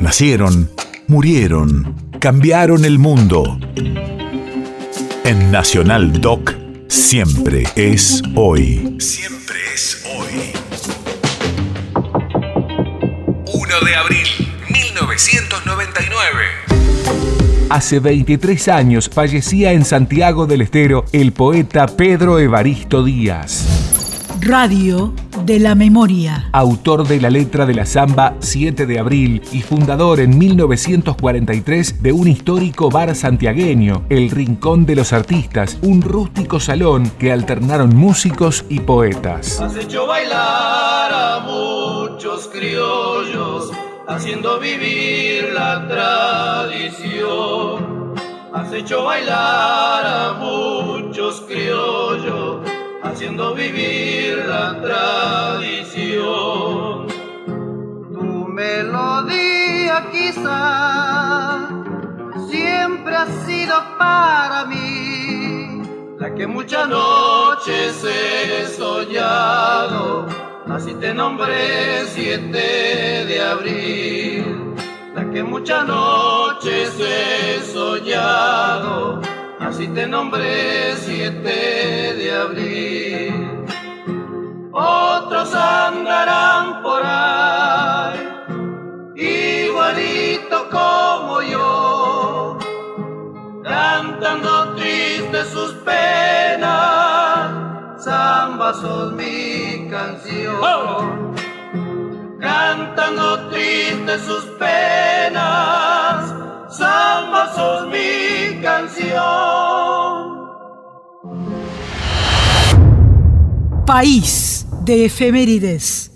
Nacieron, murieron, cambiaron el mundo. En Nacional Doc, siempre es hoy. Siempre es hoy. 1 de abril, 1999. Hace 23 años fallecía en Santiago del Estero el poeta Pedro Evaristo Díaz. Radio de la Memoria. Autor de la letra de la samba 7 de abril y fundador en 1943 de un histórico bar santiagueño, El Rincón de los Artistas, un rústico salón que alternaron músicos y poetas. Has hecho bailar a muchos criollos, haciendo vivir la tradición. Has hecho bailar a muchos criollos haciendo vivir la tradición. Tu melodía quizá siempre ha sido para mí la que muchas noches he soñado, así te nombré 7 de abril, la que muchas noches he soñado así te nombré 7 de abril. Otros andarán por ahí, igualito como yo, cantando tristes sus penas, samba sos mi canción. Cantando tristes sus penas, País de efemérides.